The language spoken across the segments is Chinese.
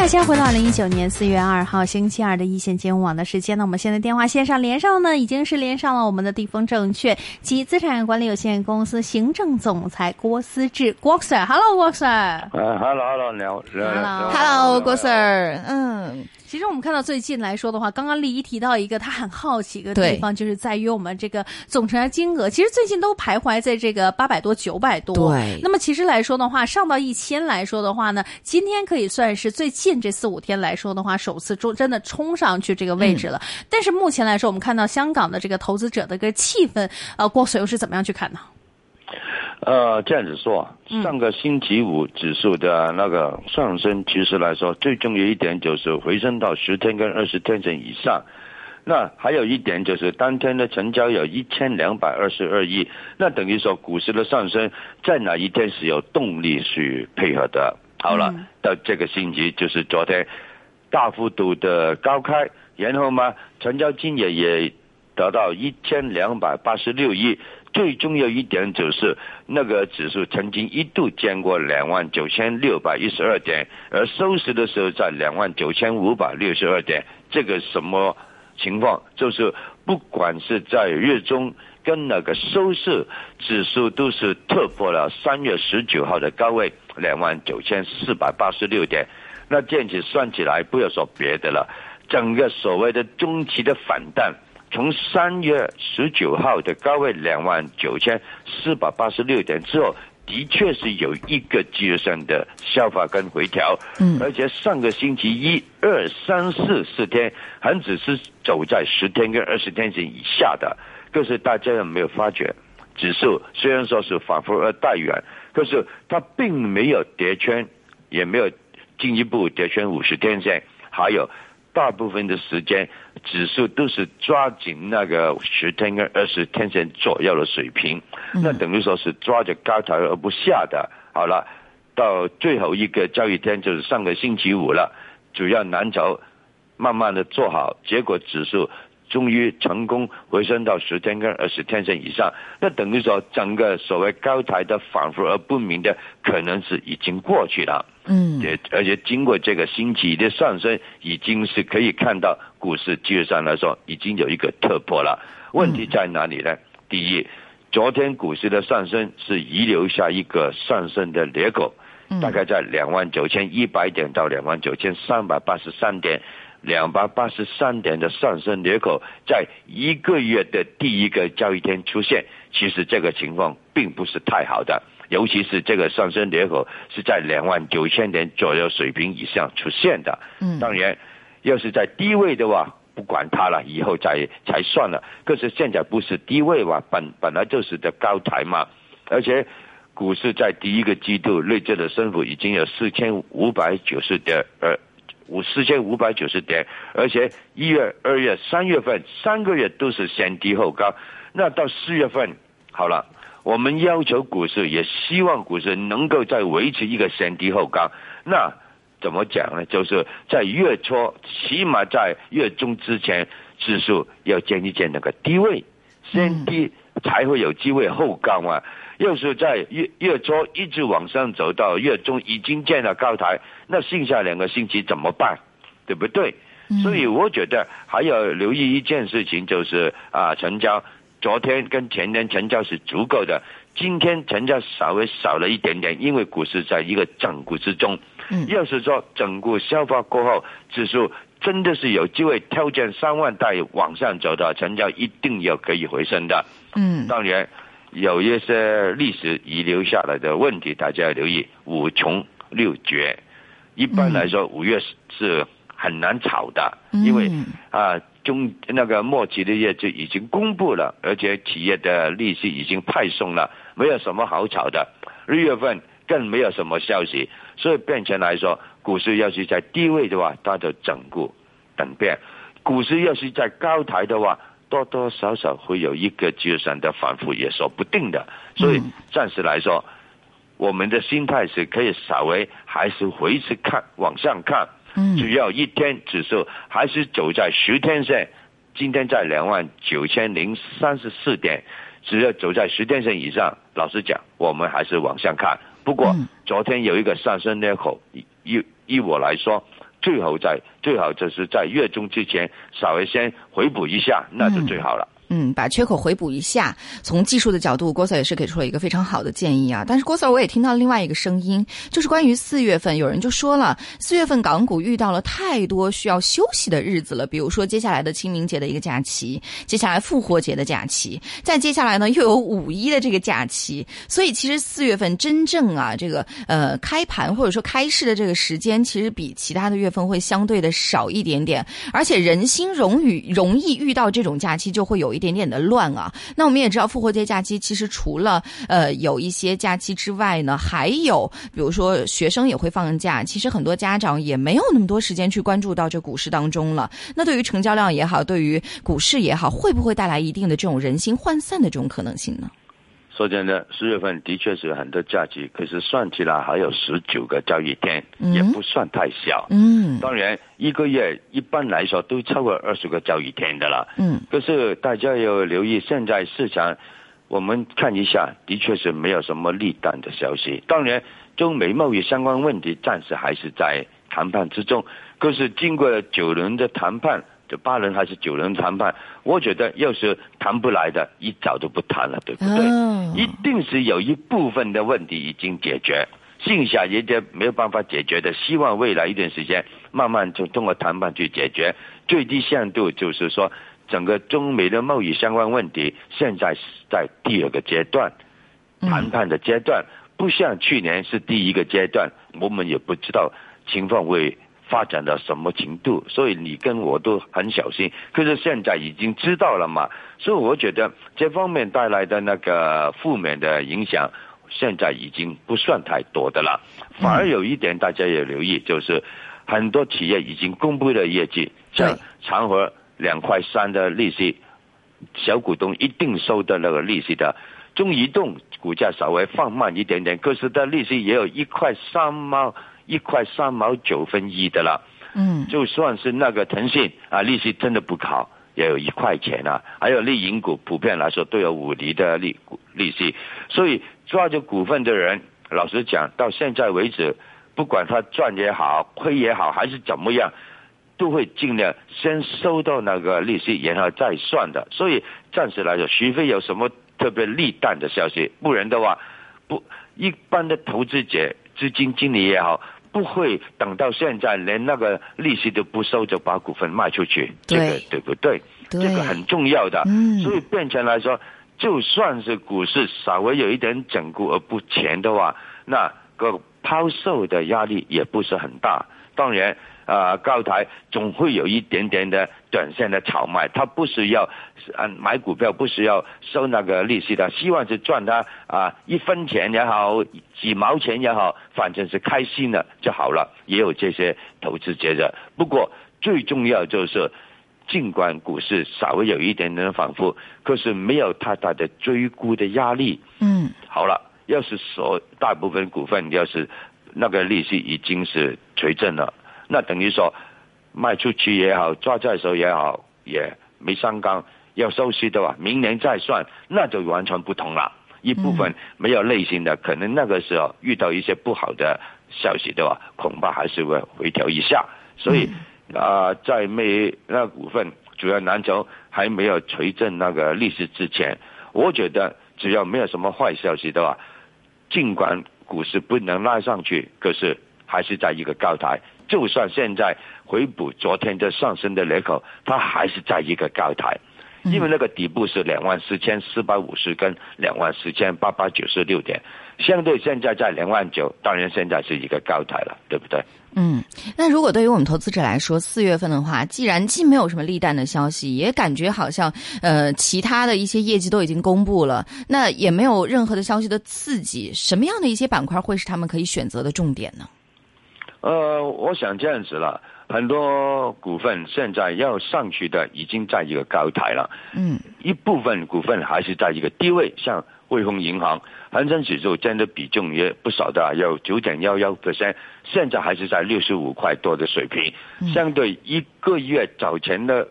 大家回到二零一九年四月二号星期二的一线金融网的时间。呢我们现在电话线上连上呢，已经是连上了我们的地丰证券及资产管理有限公司行政总裁郭思志郭 Sir。Hello，郭 Sir。啊，Hello，Hello，你好。Hello，郭 Sir。嗯。其实我们看到最近来说的话，刚刚丽怡提到一个他很好奇的地方，就是在于我们这个总成交金额，其实最近都徘徊在这个八百多、九百多。对。那么其实来说的话，上到一千来说的话呢，今天可以算是最近这四五天来说的话，首次冲真的冲上去这个位置了。嗯、但是目前来说，我们看到香港的这个投资者的一个气氛，呃，郭 Sir 又是怎么样去看呢？呃，这样子说，上个星期五指数的那个上升，其实来说最重要一点就是回升到十天跟二十天线以上。那还有一点就是当天的成交有一千两百二十二亿，那等于说股市的上升在哪一天是有动力去配合的。好了，嗯、到这个星期就是昨天大幅度的高开，然后嘛，成交金额也得到一千两百八十六亿。最重要一点就是，那个指数曾经一度见过两万九千六百一十二点，而收市的时候在两万九千五百六十二点。这个什么情况？就是不管是在月中跟那个收市指数都是突破了三月十九号的高位两万九千四百八十六点。那这样子算起来，不要说别的了，整个所谓的中期的反弹。从三月十九号的高位两万九千四百八十六点之后，的确是有一个技术上的消化跟回调，嗯，而且上个星期一、二、三、四四天，恒指是走在十天跟二十天线以下的。可是大家有没有发觉，指数虽然说是反复而带远，可是它并没有跌穿，也没有进一步跌穿五十天线，还有。大部分的时间，指数都是抓紧那个十天跟二十天线左右的水平，那等于说是抓着高台而不下的。好了，到最后一个交易天就是上个星期五了，主要蓝筹慢慢的做好，结果指数终于成功回升到十天跟二十天线以上，那等于说整个所谓高台的反复而不明的可能是已经过去了。嗯，也而且经过这个星期的上升，已经是可以看到股市基本上来说已经有一个突破了。问题在哪里呢？第一，昨天股市的上升是遗留下一个上升的裂口，大概在两万九千一百点到两万九千三百八十三点，两百八十三点的上升裂口，在一个月的第一个交易天出现，其实这个情况并不是太好的。尤其是这个上升裂口是在两万九千点左右水平以上出现的。嗯，当然，要是在低位的话，不管它了，以后再才算了。可是现在不是低位嘛，本本来就是的高台嘛，而且股市在第一个季度累计的升幅已经有四千五百九十点，呃，五四千五百九十点，而且一月、二月、三月份三个月都是先低后高，那到四月份好了。我们要求股市，也希望股市能够再维持一个先低后高。那怎么讲呢？就是在月初，起码在月中之前，指数要建一见那个低位，先低才会有机会后高嘛。要是在月月初一直往上走到月中已经建了高台，那剩下两个星期怎么办？对不对？所以我觉得还要留意一件事情，就是啊，成交。昨天跟前天成交是足够的，今天成交稍微少了一点点，因为股市在一个整固之中。嗯，要是说整固消化过后，指数真的是有机会挑战三万带往上走的，成交一定要可以回升的。嗯，当然有一些历史遗留下来的问题，大家要留意五穷六绝。一般来说，五月是很难炒的，因为啊。中那个末期的业绩已经公布了，而且企业的利息已经派送了，没有什么好炒的。六月份更没有什么消息，所以变成来说，股市要是在低位的话，它就整固等变；股市要是在高台的话，多多少少会有一个技术上的反复，也说不定的。所以暂时来说，我们的心态是可以稍微还是回去看往上看，嗯只要一天指数还是走在十天线，今天在两万九千零三十四点，只要走在十天线以上，老实讲，我们还是往上看。不过、嗯昨天有一个上升裂口，以以以我来说，最好在最好就是在月中之前稍微先回补一下，那就最好了。嗯，嗯把缺口回补一下。从技术的角度，郭 Sir 也是给出了一个非常好的建议啊。但是郭 Sir 我也听到另外一个声音，就是关于四月份，有人就说了，四月份港股遇到了太多需要休息的日子了，比如说接下来的清明节的一个假期，接下来复活节的假期，再接下来呢又有五一的这个假期，所以其实四月份真正啊这个呃开盘或者说开市的这个时间，其实比其他的月份会相对的少一点点，而且人心容易容易遇到这种假期，就会有一点点的乱啊。那我们也知道，复活节假期其实除了呃有一些假期之外呢，还有比如说学生也会放假，其实很多家长也没有那么多时间去关注到这股市当中了。那对于成交量也好，对于股市也好，会不会带来一定的这种人心涣散的这种可能性呢？说真的，十月份的确是很多假期，可是算起来还有十九个交易天，嗯也不算太小。嗯当然，一个月一般来说都超过二十个交易天的了。嗯可是大家要留意，现在市场我们看一下，的确是没有什么利淡的消息。当然，中美贸易相关问题暂时还是在谈判之中。可是经过了九轮的谈判，就八人还是九人谈判，我觉得要是谈不来的，一早就不谈了，对不对？哦一定是有一部分的问题已经解决，剩下一些没有办法解决的，希望未来一段时间慢慢就通过谈判去解决。最低限度就是说，整个中美的贸易相关问题现在是在第二个阶段，谈判的阶段，不像去年是第一个阶段，我们也不知道情况会。发展到什么程度，所以你跟我都很小心。可是现在已经知道了嘛，所以我觉得这方面带来的那个负面的影响，现在已经不算太多的了。反而有一点大家也留意，就是很多企业已经公布了业绩，像长和两块三的利息，小股东一定收的那个利息的。中移动股价稍微放慢一点点，可是的利息也有一块三毛。一块三毛九分一的了，嗯，就算是那个腾讯啊，利息真的不高，也有一块钱啊。还有利银股，普遍来说都有五厘的利利息，所以抓着股份的人，老实讲，到现在为止，不管他赚也好，亏也好，还是怎么样，都会尽量先收到那个利息，然后再算的。所以暂时来说，除非有什么特别利淡的消息，不然的话，不一般的投资者、基金经理也好。不会等到现在连那个利息都不收就把股份卖出去，这个对不对？对这个很重要的。嗯，所以变成来说，就算是股市稍微有一点整固而不前的话，那个抛售的压力也不是很大。当然。啊、呃，高台总会有一点点的短线的炒卖，他不需要，嗯买股票不需要收那个利息的，希望是赚他啊一分钱也好，几毛钱也好，反正是开心了就好了。也有这些投资者的，不过最重要就是，尽管股市稍微有一点点反复，可是没有太大的追估的压力。嗯，好了，要是所大部分股份要是那个利息已经是垂正了。那等于说，卖出去也好，抓在手也好，也没上纲。要收息的话，明年再算，那就完全不同了。一部分没有类型的，可能那个时候遇到一些不好的消息的话，恐怕还是会回调一下。所以啊、呃，在没那股份主要蓝筹还没有垂正那个利息之前，我觉得只要没有什么坏消息的话，尽管股市不能拉上去，可是还是在一个高台。就算现在回补昨天的上升的裂口，它还是在一个高台，因为那个底部是两万四千四百五十跟两万四千八百九十六点，相对现在在两万九，当然现在是一个高台了，对不对？嗯，那如果对于我们投资者来说，四月份的话，既然既没有什么利淡的消息，也感觉好像呃其他的一些业绩都已经公布了，那也没有任何的消息的刺激，什么样的一些板块会是他们可以选择的重点呢？呃，我想这样子了，很多股份现在要上去的已经在一个高台了，嗯，一部分股份还是在一个低位，像汇丰银行，恒生指数占的比重也不少的，有九点幺幺 percent，现在还是在六十五块多的水平，相对一个月早前的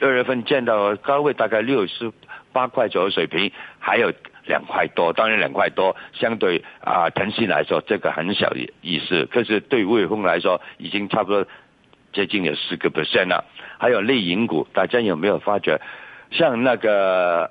二月份见到高位大概六十八块左右水平，还有两块多，当然两块多相对啊腾讯来说这个很小的意思，可是对汇丰来说已经差不多接近有四个 percent 了，还有内银股，大家有没有发觉？像那个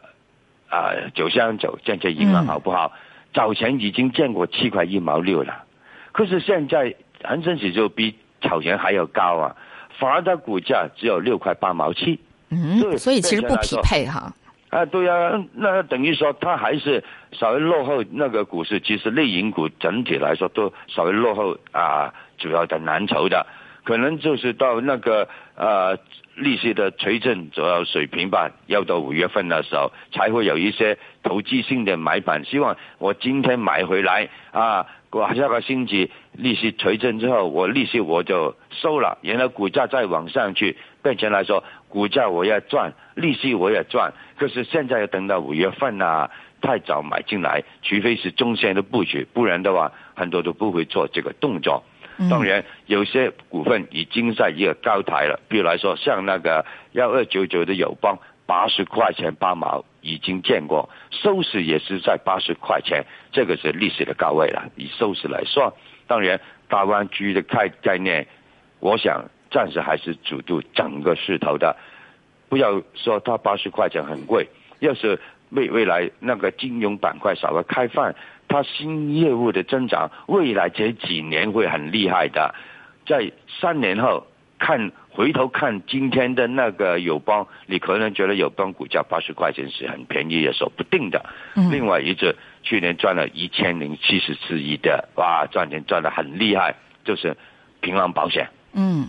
啊，九香九建设银行好不好？早前已经见过七块一毛六了，可是现在恒生指数比早前还要高啊，反而它股价只有六块八毛七。嗯对，所以其实不匹配哈。啊，对呀、那等于说它还是稍微落后那个股市，其实内银股整体来说都稍微落后啊，主要的蓝筹的，可能就是到那个呃利息的垂正主要水平吧，要到五月份的时候才会有一些投机性的买盘。希望我今天买回来啊，过下个星期利息垂正之后，我利息我就收了，然后股价再往上去，变成来说股价我也赚，利息我也赚。可是现在要等到五月份啊，太早买进来，除非是中线的布局，不然的话很多都不会做这个动作。当然，有些股份已经在一个高台了，比如来说，像那个幺二九九的友邦，八十块钱八毛已经见过，收市也是在八十块钱，这个是历史的高位了。以收市来说，当然大湾区的概概念，我想暂时还是主导整个势头的。不要说它八十块钱很贵，要是未未来那个金融板块稍微开放，它新业务的增长，未来这几年会很厉害的。在三年后看回头看今天的那个友邦，你可能觉得友邦股价八十块钱是很便宜，也说不定的。嗯另外一只去年赚了一千零七十四亿的，哇，赚钱赚得很厉害，就是平安保险。嗯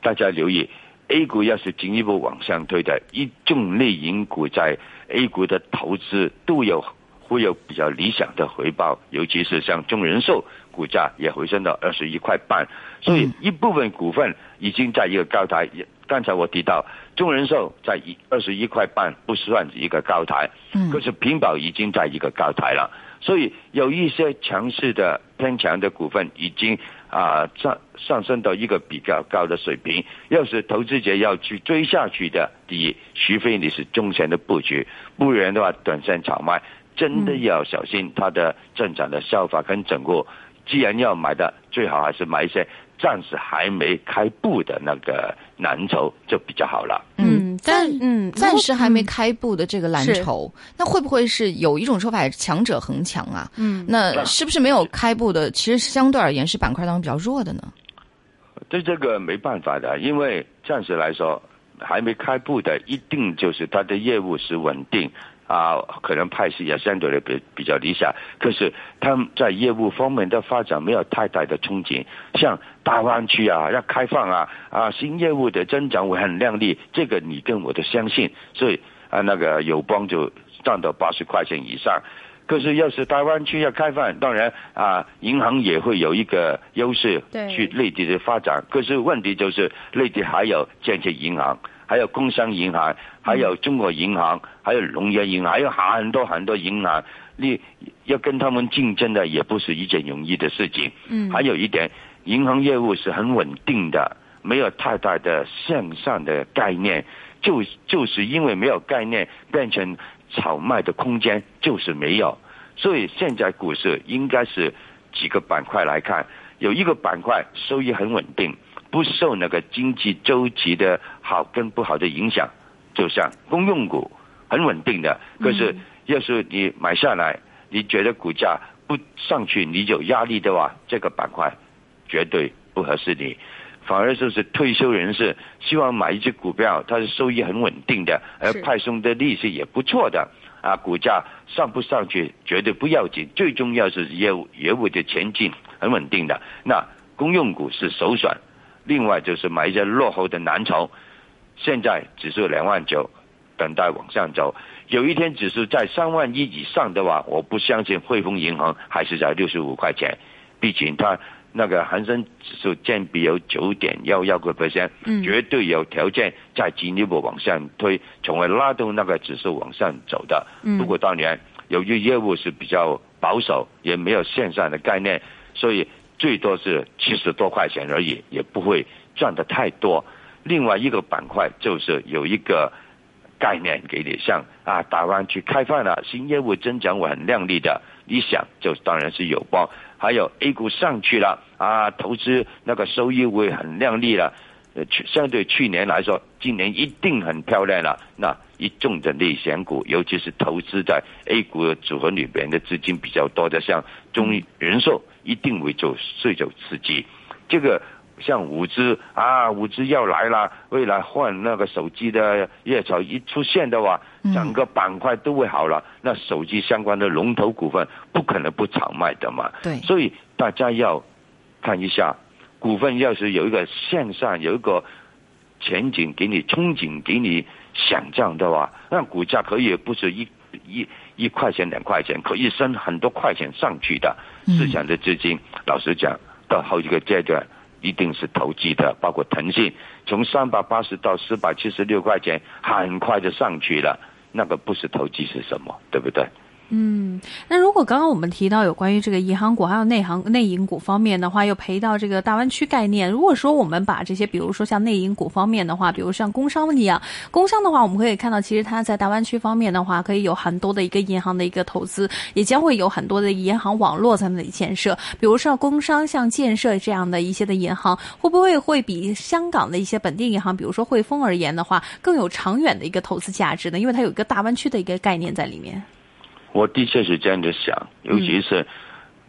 大家留意，A 股要是进一步往上推的，一众类银股在 A 股的投资都有会有比较理想的回报，尤其是像中人寿股价也回升到二十一块半，所以一部分股份已经在一个高台。刚才我提到中人寿在一二十一块半不算一个高台，嗯。可是平保已经在一个高台了，所以有一些强势的偏强的股份已经啊上上升到一个比较高的水平。要是投资者要去追下去的，第一，除非你是中线的布局，不然的话短线炒卖真的要小心它的增长的效法跟整个。既然要买的，最好还是买一些暂时还没开布的那个蓝筹，就比较好了。嗯，但暂嗯暂时还没嗯开布的这个蓝是筹，那会不会是有一种说法，强者恒强啊？嗯那是不是没有开布的，其实相对而言是板块当中比较弱的呢？对这个没办法的，因为暂时来说还没开布的，一定就是它的业务是稳定啊，可能派息也相对的比比较理想。可是他们在业务方面的发展没有太大的憧憬，像大湾区啊要开放啊啊新业务的增长会很亮丽，这个你跟我都相信，所以啊那个友邦就涨到八十块钱以上。可是，要是大湾区要开放，当然啊，银行也会有一个优势对去内地的发展。可是问题就是，内地还有建设银行，还有工商银行，还有中国银行，还有农业银行，还有很多很多银行，你要跟他们竞争的也不是一件容易的事情。嗯还有一点，银行业务是很稳定的，没有太大的向上的概念，就就是因为没有概念，变成炒卖的空间就是没有。所以现在股市应该是几个板块来看，有一个板块收益很稳定，不受那个经济周期的好跟不好的影响，就像公用股很稳定的。可是要是你买下来，你觉得股价不上去，你有压力的话，这个板块绝对不合适你。反而就是退休人士希望买一只股票，它的收益很稳定的，而派送的利息也不错的啊，股价上不上去绝对不要紧，最重要是业务业务的前进很稳定的。那公用股是首选，另外就是买一些落后的蓝筹，现在指数两万九，等待往上走。有一天指数在三万一以上的话，我不相信汇丰银行还是在六十五块钱，毕竟它那个恒生指数占比有九点幺幺个 percent，嗯绝对有条件再进一步往上推，从而拉动那个指数往上走的。嗯不过当年由于业务是比较保守，也没有线上的概念，所以最多是七十多块钱而已，也不会赚的太多。另外一个板块就是有一个概念给你，像啊，大湾区开放了，新业务增长会很亮丽的，你想就当然是有帮。还有 A 股上去了啊，投资那个收益会很亮丽了。呃，去相对去年来说，今年一定很漂亮了。那一众的内险股，尤其是投资在 A 股组合里边的资金比较多的，像中人寿，一定会做最有刺激。这个像五 G 啊，五 G 要来了，未来换那个手机的热潮一出现的话，整个板块都会好了。那手机相关的龙头股份不可能不炒卖的嘛。对，所以大家要看一下。股份要是有一个向上有一个前景给你憧憬给你想象的话，那股价可以不是一一一块钱两块钱，可以升很多块钱上去的。市场的资金，老实讲，到好几个阶段一定是投机的，包括腾讯从三百八十到四百七十六块钱，很快就上去了，那个不是投机是什么？对不对？嗯，那如果刚刚我们提到有关于这个银行股还有内行内银股方面的话，又赔到这个大湾区概念。如果说我们把这些，比如说像内银股方面的话，比如像工商一样，工商的话，我们可以看到，其实它在大湾区方面的话，可以有很多的一个银行的一个投资，也将会有很多的银行网络在那里建设。比如说工商像建设这样的一些的银行，会不会会比香港的一些本地银行，比如说汇丰而言的话，更有长远的一个投资价值呢？因为它有一个大湾区的一个概念在里面。我的确是这样的想，尤其是，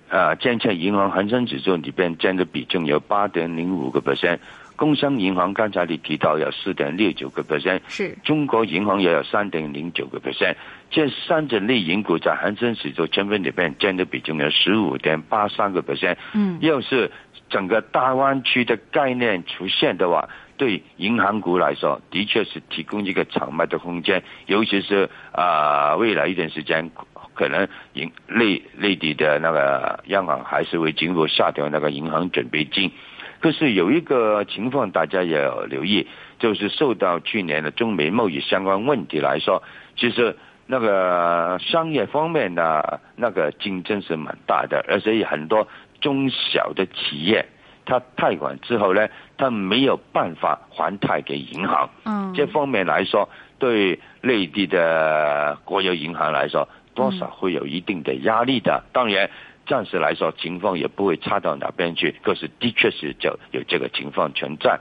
呃，建设银行恒生指数里边占的比重有八点零五个 percent，工商银行刚才你提到有四点六九个 percent，是。中国银行也有三点零九个 percent，这三者类银股在恒生指数成分里边占的比重有十五点八三个 percent，嗯，要是整个大湾区的概念出现的话。对银行股来说，的确是提供一个长卖的空间，尤其是啊，未来一段时间，可能银内内地的那个央行还是会进入下调那个银行准备金。可是有一个情况，大家也要留意，就是受到去年的中美贸易相关问题来说，其实那个商业方面的那个竞争是蛮大的，而且很多中小的企业。他贷款之后呢，他没有办法还贷给银行。嗯，这方面来说，对内地的国有银行来说，多少会有一定的压力的。当然，暂时来说情况也不会差到哪边去。可是，的确是就有这个情况存在。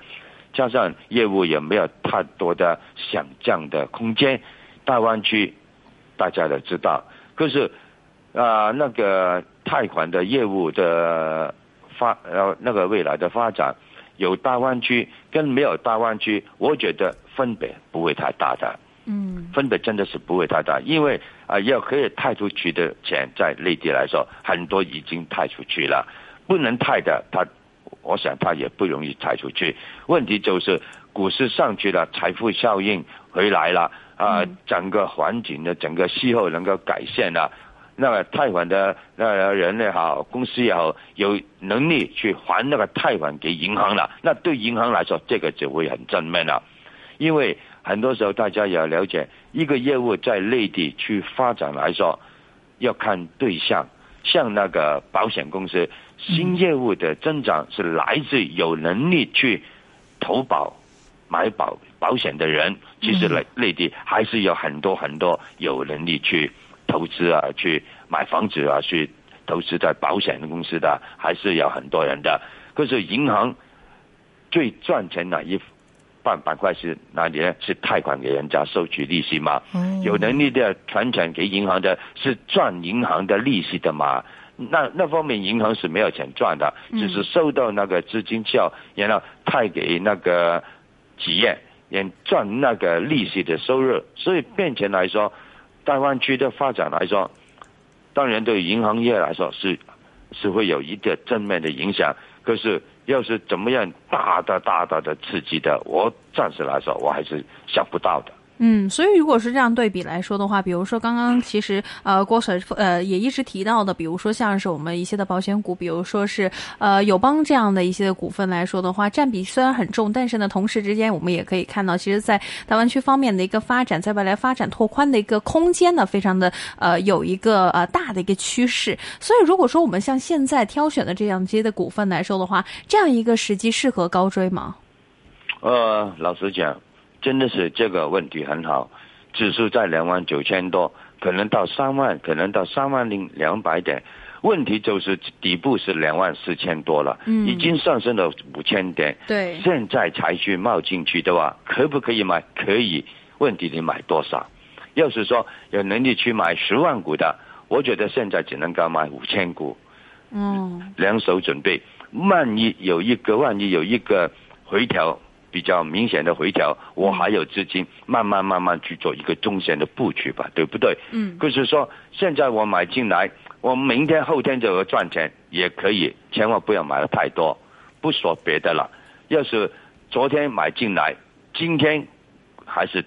加上业务也没有太多的想象的空间。大湾区大家都知道，可是啊，那个贷款的业务的。发呃那个未来的发展，有大湾区跟没有大湾区，我觉得分别不会太大的。嗯，分别真的是不会太大，因为啊要可以贷出去的钱，在内地来说，很多已经贷出去了，不能贷的，他我想他也不容易贷出去。问题就是股市上去了，财富效应回来了啊，整个环境的整个气候能够改善了。那个贷款的那人也好，公司也好，有能力去还那个贷款给银行了，那对银行来说，这个就会很正面了。因为很多时候大家也要了解，一个业务在内地去发展来说，要看对象。像那个保险公司，新业务的增长是来自有能力去投保、买保保险的人。其实内内地还是有很多很多有能力去。投资啊，去买房子啊，去投资在保险公司的，还是有很多人的。可是银行最赚钱哪一半板块是哪里呢？是贷款给人家收取利息吗？有能力的传承给银行的，是赚银行的利息的嘛？那那方面银行是没有钱赚的，只是收到那个资金效，然后贷给那个企业，也赚那个利息的收入。所以变钱来说。大湾区的发展来说，当然对银行业来说是是会有一个正面的影响。可是要是怎么样大的大大的刺激的，我暂时来说我还是想不到的。嗯，所以如果是这样对比来说的话，比如说刚刚其实呃郭 Sir 呃也一直提到的，比如说像是我们一些的保险股，比如说是呃友邦这样的一些股份来说的话，占比虽然很重，但是呢，同时之间我们也可以看到，其实，在大湾区方面的一个发展，在未来发展拓宽的一个空间呢，非常的呃有一个呃大的一个趋势。所以如果说我们像现在挑选的这样些的股份来说的话，这样一个时机适合高追吗？呃，老实讲。真的是这个问题很好，指数在两万九千多，可能到三万，可能到三万零两百点。问题就是底部是两万四千多了，嗯，已经上升了五千点。对，现在才去冒进去的话，可不可以买？可以。问题你买多少？要是说有能力去买十万股的，我觉得现在只能够买五千股。嗯，两手准备，万一有一个，万一有一个回调。比较明显的回调，我还有资金，慢慢慢慢去做一个中线的布局吧，对不对？嗯，就是说，现在我买进来，我明天后天就要赚钱，也可以，千万不要买的太多。不说别的了，要是昨天买进来，今天还是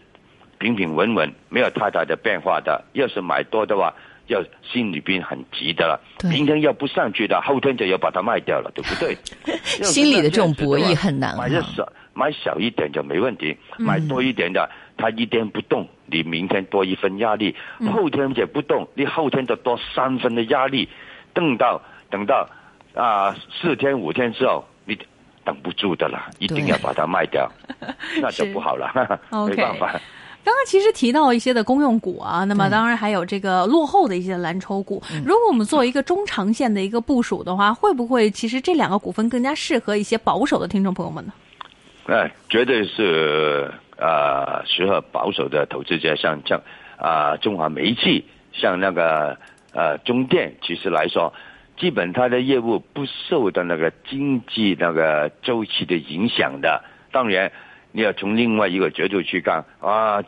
平平稳稳，没有太大的变化的。要是买多的话，要心里边很急的了。明天要不上去的，后天就要把它卖掉了，对不对？心里的这种博弈很难。买的少。买小一点就没问题，买多一点的，它一天不动，你明天多一分压力；后天也不动，你后天就多三分的压力。等到等到啊四天五天之后，你等不住的了，一定要把它卖掉，那就不好了，没办法。刚刚其实提到一些的公用股啊，那么当然还有这个落后的一些蓝筹股。如果我们做一个中长线的一个部署的话，会不会其实这两个股份更加适合一些保守的听众朋友们呢？哎，绝对是啊，适合保守的投资者，像像啊，中华煤气，像那个呃中电，其实来说，基本它的业务不受到那个经济那个周期的影响的。当然，你要从另外一个角度去看啊。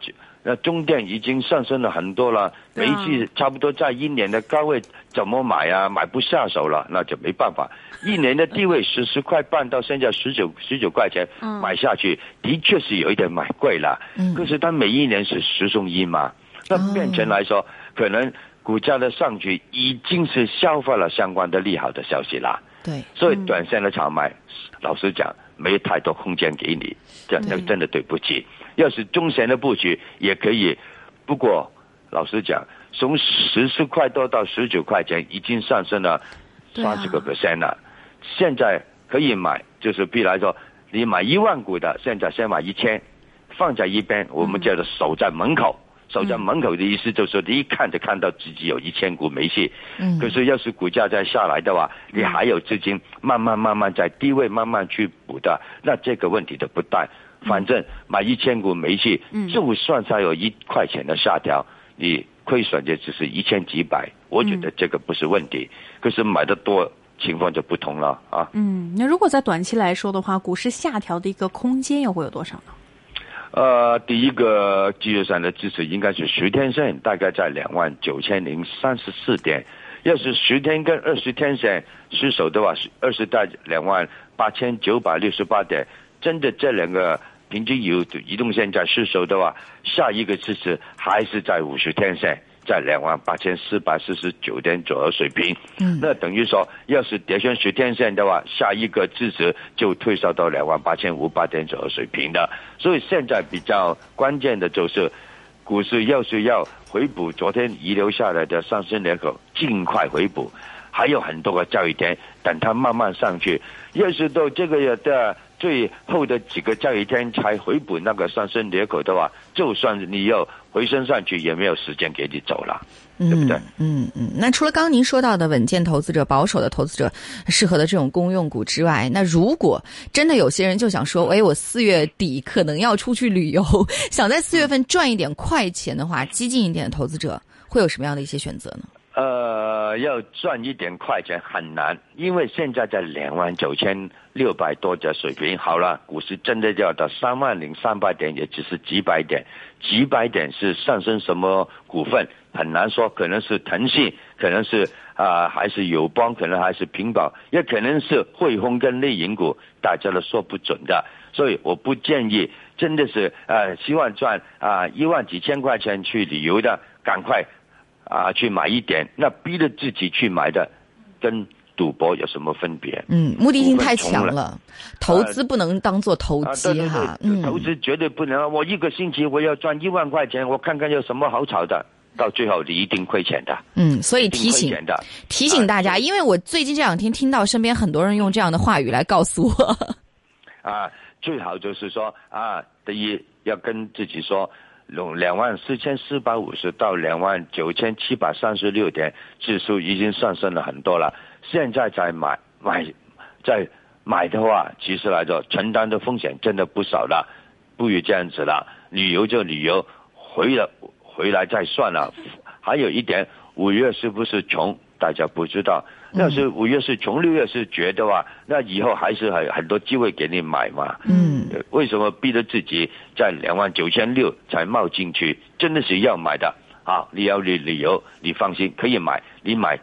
那中电已经上升了很多了，煤气差不多在一年的高位，怎么买啊？买不下手了，那就没办法。一年的低位十十块半到现在十九十九块钱，买下去的确是有一点买贵了。可是它每一年是十送一嘛，那变成来说，可能股价的上去已经是消化了相关的利好的消息啦。对，所以短线的炒卖，老实讲，没太多空间给你，这那真的对不起。要是中线的布局也可以，不过老实讲，从十四块多到十九块钱，已经上升了三十个 percent 了。现在可以买，就是比来说，你买一万股的，现在先买一千，放在一边，我们叫做守在门口。守在门口的意思就是说，你一看就看到自己有一千股煤气。嗯。可是要是股价再下来的话，你还有资金慢慢慢慢在低位慢慢去补的，那这个问题都不大。反正买一千股煤气，就算它有一块钱的下调，你亏损就只是一千几百，我觉得这个不是问题。可是买的多，情况就不同了啊。嗯，那如果在短期来说的话，股市下调的一个空间又会有多少呢？呃，第一个技术上的支持应该是十天线，大概在两万九千零三十四点。要是十天跟二十天线失守的话，二十在两万八千九百六十八点。真的这两个。平均有移动线在失守的话，下一个支持还是在五十天线，在两万八千四百四十九点左右水平。嗯，那等于说，要是跌穿十天线的话，下一个支持就退烧到两万八千五百点左右水平的。所以现在比较关键的就是，股市要是要回补昨天遗留下来的上升裂口，尽快回补。还有很多个交易点等它慢慢上去。要是到这个月的。最后的几个交易天才回补那个上升裂口的话，就算你要回升上去，也没有时间给你走了，对不对？嗯嗯。那除了刚刚您说到的稳健投资者、保守的投资者适合的这种公用股之外，那如果真的有些人就想说，哎，我四月底可能要出去旅游，想在四月份赚一点快钱的话，激进一点的投资者会有什么样的一些选择呢？呃，要赚一点快钱很难，因为现在在两万九千六百多的水平。好了，股市真的要到三万零三百点，也只是几百点，几百点是上升什么股份很难说，可能是腾讯，可能是啊、还是友邦，可能还是平保，也可能是汇丰跟内银股，大家都说不准的。所以我不建议，真的是呃，希望赚啊一万几千块钱去旅游的，赶快啊去买一点，那逼着自己去买的，跟赌博有什么分别？嗯，目的性太强了，投资不能当做投机对哈。投资绝对不能。我一个星期我要赚一万块钱，我看看有什么好炒的，到最后你一定亏钱的，嗯，所以提醒。提醒大家，因为我最近这两天听到身边很多人用这样的话语来告诉我，啊，最好就是说啊，第一要跟自己说，两两万四千四百五十到两万九千七百三十六点，指数已经上升了很多了。现在再买买再买的话，其实来说承担的风险真的不少了，不如这样子了，旅游就旅游，回来回来再算了。还有一点，五月是不是穷，大家不知道。那是五月是穷，六月是绝的话，那以后还是很很多机会给你买嘛。嗯呃为什么逼着自己在两万九千六才冒进去？真的是要买的啊！你要理理由，你放心可以买，你买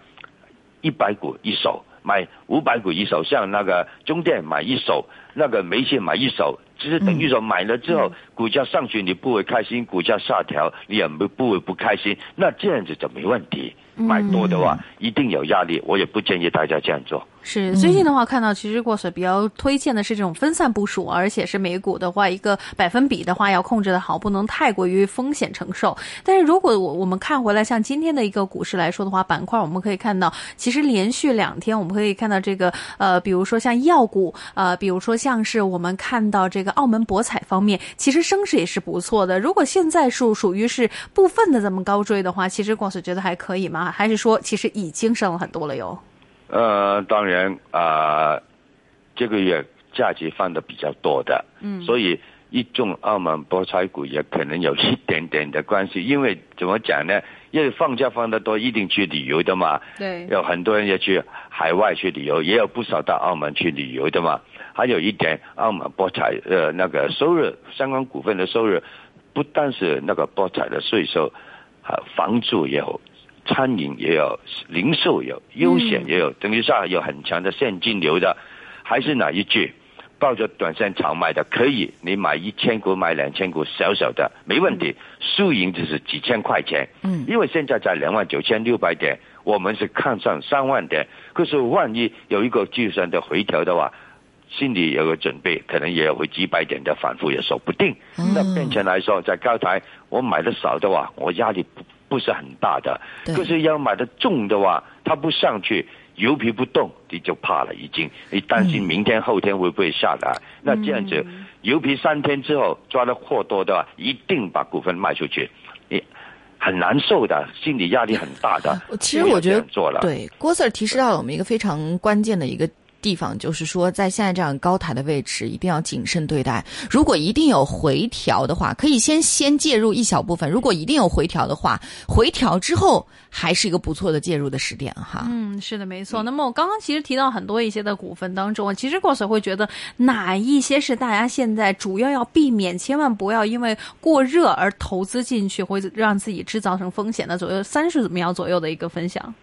一百股一手，买五百股一手，像那个中电买一手，那个煤气买一手，只是等于说买了之后，股价上去你不会开心，股价下调你也不不会不开心，那这样子就没问题。买多的话一定有压力，我也不建议大家这样做。是最近的话，看到其实过水比较推荐的是这种分散部署，而且是美股的话，一个百分比的话要控制的好，不能太过于风险承受。但是如果我我们看回来，像今天的一个股市来说的话，板块我们可以看到，其实连续两天我们可以看到这个呃，比如说像药股，呃，比如说像是我们看到这个澳门博彩方面，其实升势也是不错的。如果现在是属于是部分的这么高追的话，其实过水觉得还可以吗？还是说其实已经升了很多了哟？呃，当然啊、这个月假期放的比较多的，嗯所以一众澳门博彩股也可能有一点点的关系。因为怎么讲呢？因为放假放的多，一定去旅游的嘛。对有很多人要去海外去旅游，也有不少到澳门去旅游的嘛。还有一点，澳门博彩呃那个收入，相关股份的收入，不但是那个博彩的税收，啊，房租也有，餐饮也有，零售有，优险也有，等于上有很强的现金流的。还是哪一句？抱着短线炒买的可以，你买一千股买两千股，小小的没问题，输赢就是几千块钱。嗯因为现在在两万九千六百点，我们是看上三万点，可是万一有一个计算的回调的话，心里有个准备，可能也会几百点的反复也说不定。嗯那变成来说，在高台我买的少的话，我压力不不是很大的。可是要买的重的话，它不上去，油皮不动，你就怕了，已经。你担心明天、后天会不会下来？那这样子，油皮三天之后抓的货多的话，一定把股份卖出去，你很难受的，心理压力很大的。其实我觉得对，郭 Sir 提示到了我们一个非常关键的一个地方，就是说在现在这样高台的位置，一定要谨慎对待。如果一定有回调的话，可以先先介入一小部分；如果一定有回调的话，回调之后还是一个不错的介入的时点哈。嗯，是的，没错。那么我刚刚其实提到很多一些的股份当中，其实过水会觉得哪一些是大家现在主要要避免，千万不要因为过热而投资进去，会让自己制造成风险的左右三十秒左右的一个分享。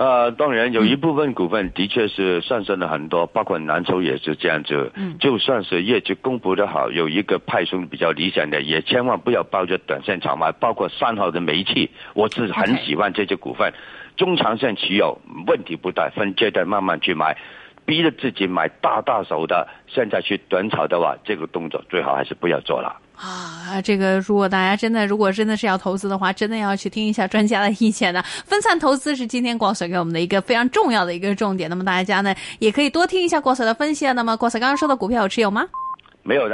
呃，当然有一部分股份的确是上升了很多，包括蓝筹也是这样子。嗯就算是业绩公布的好，有一个派送比较理想的，也千万不要抱着短线炒卖。包括三号的煤气，我是很喜欢这只股份中长线持有问题不大，分阶段慢慢去买。逼着自己买大大手的，现在去短炒的话，这个动作最好还是不要做了。啊，这个如果大家真的如果真的是要投资的话，真的要去听一下专家的意见的。分散投资是今天国赛给我们的一个非常重要的一个重点。那么大家呢也可以多听一下郭 Sir 的分析啊。那么郭 Sir 刚刚说的股票有持有吗？没有的。